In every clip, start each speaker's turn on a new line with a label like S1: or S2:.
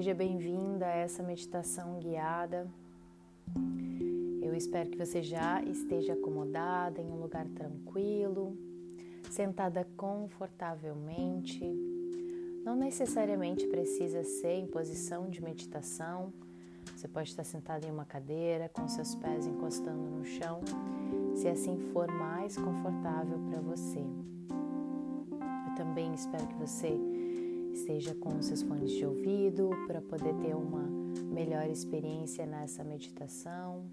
S1: Seja bem-vinda a essa meditação guiada. Eu espero que você já esteja acomodada em um lugar tranquilo, sentada confortavelmente. Não necessariamente precisa ser em posição de meditação. Você pode estar sentado em uma cadeira, com seus pés encostando no chão, se assim for mais confortável para você. Eu também espero que você esteja com seus fones de ouvido para poder ter uma melhor experiência nessa meditação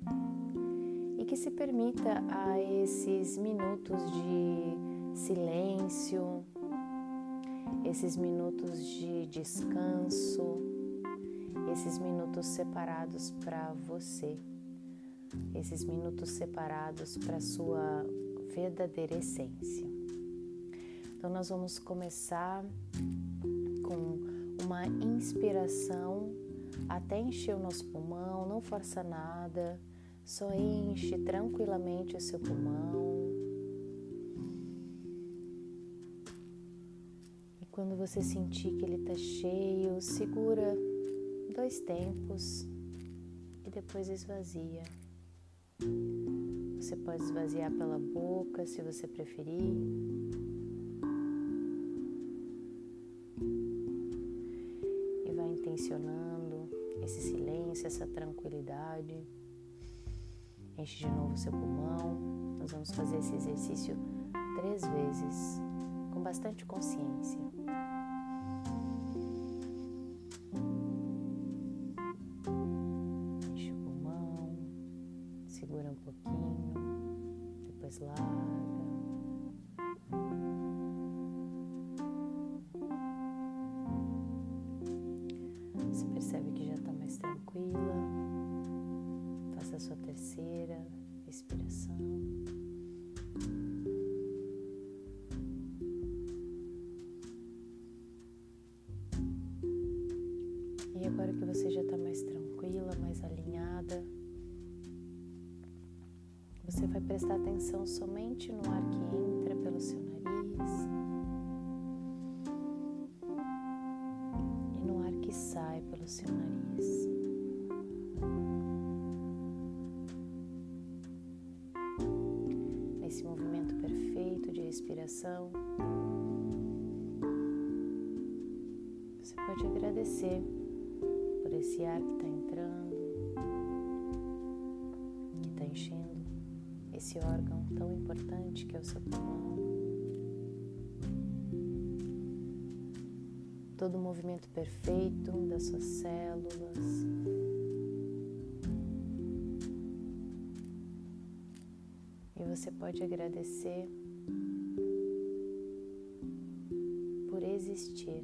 S1: e que se permita a esses minutos de silêncio, esses minutos de descanso, esses minutos separados para você, esses minutos separados para sua verdadeira essência. Então, nós vamos começar com uma inspiração até encher o nosso pulmão, não força nada, só enche tranquilamente o seu pulmão. E quando você sentir que ele está cheio, segura dois tempos e depois esvazia. Você pode esvaziar pela boca se você preferir. Intencionando esse silêncio, essa tranquilidade. Enche de novo seu pulmão. Nós vamos fazer esse exercício três vezes, com bastante consciência. Enche o pulmão, segura um pouquinho, depois larga. sua terceira respiração. E agora que você já está mais tranquila, mais alinhada, você vai prestar atenção somente no ar que entra pelo seu nariz e no ar que sai pelo seu nariz. Respiração, você pode agradecer por esse ar que está entrando, que está enchendo esse órgão tão importante que é o seu pulmão. Todo o movimento perfeito das suas células. E você pode agradecer existir.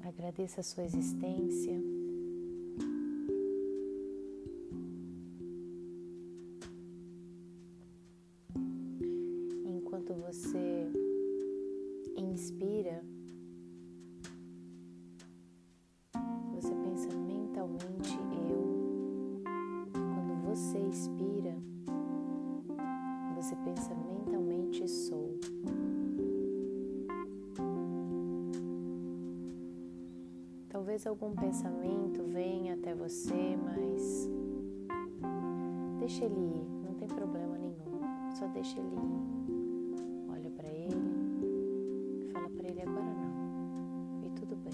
S1: Agradeça a sua existência. Enquanto você Talvez algum pensamento venha até você, mas deixa ele ir, não tem problema nenhum. Só deixa ele ir. Olha para ele fala para ele agora não. E tudo bem.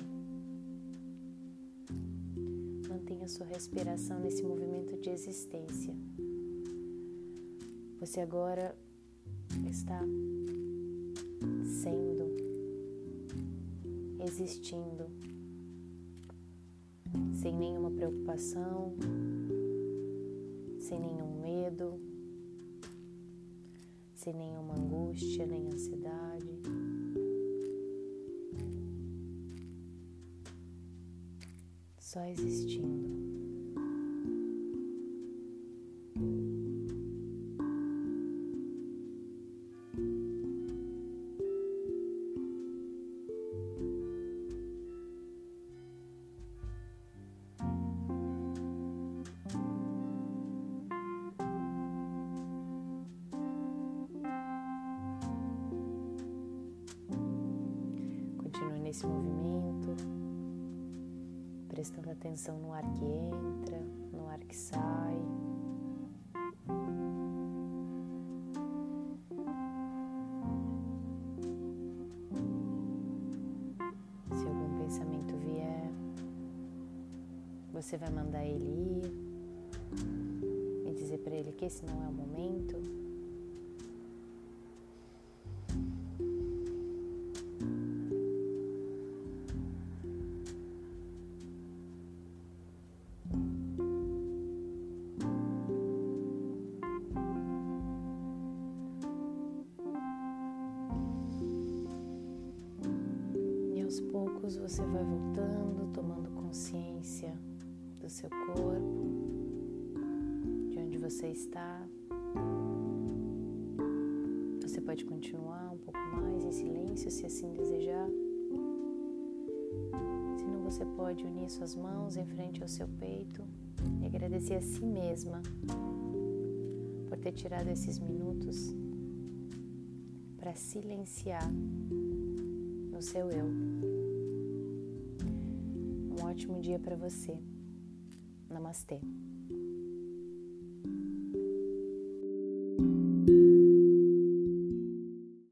S1: Mantenha sua respiração nesse movimento de existência. Você agora está sendo, existindo, sem nenhuma preocupação, sem nenhum medo, sem nenhuma angústia nem ansiedade. Só existindo. Esse movimento, prestando atenção no ar que entra, no ar que sai. Se algum pensamento vier, você vai mandar ele ir e dizer para ele que esse não é o momento. Você vai voltando, tomando consciência do seu corpo, de onde você está. Você pode continuar um pouco mais em silêncio se assim desejar. Se não, você pode unir suas mãos em frente ao seu peito e agradecer a si mesma por ter tirado esses minutos para silenciar no seu eu. Ótimo dia para você. Namastê.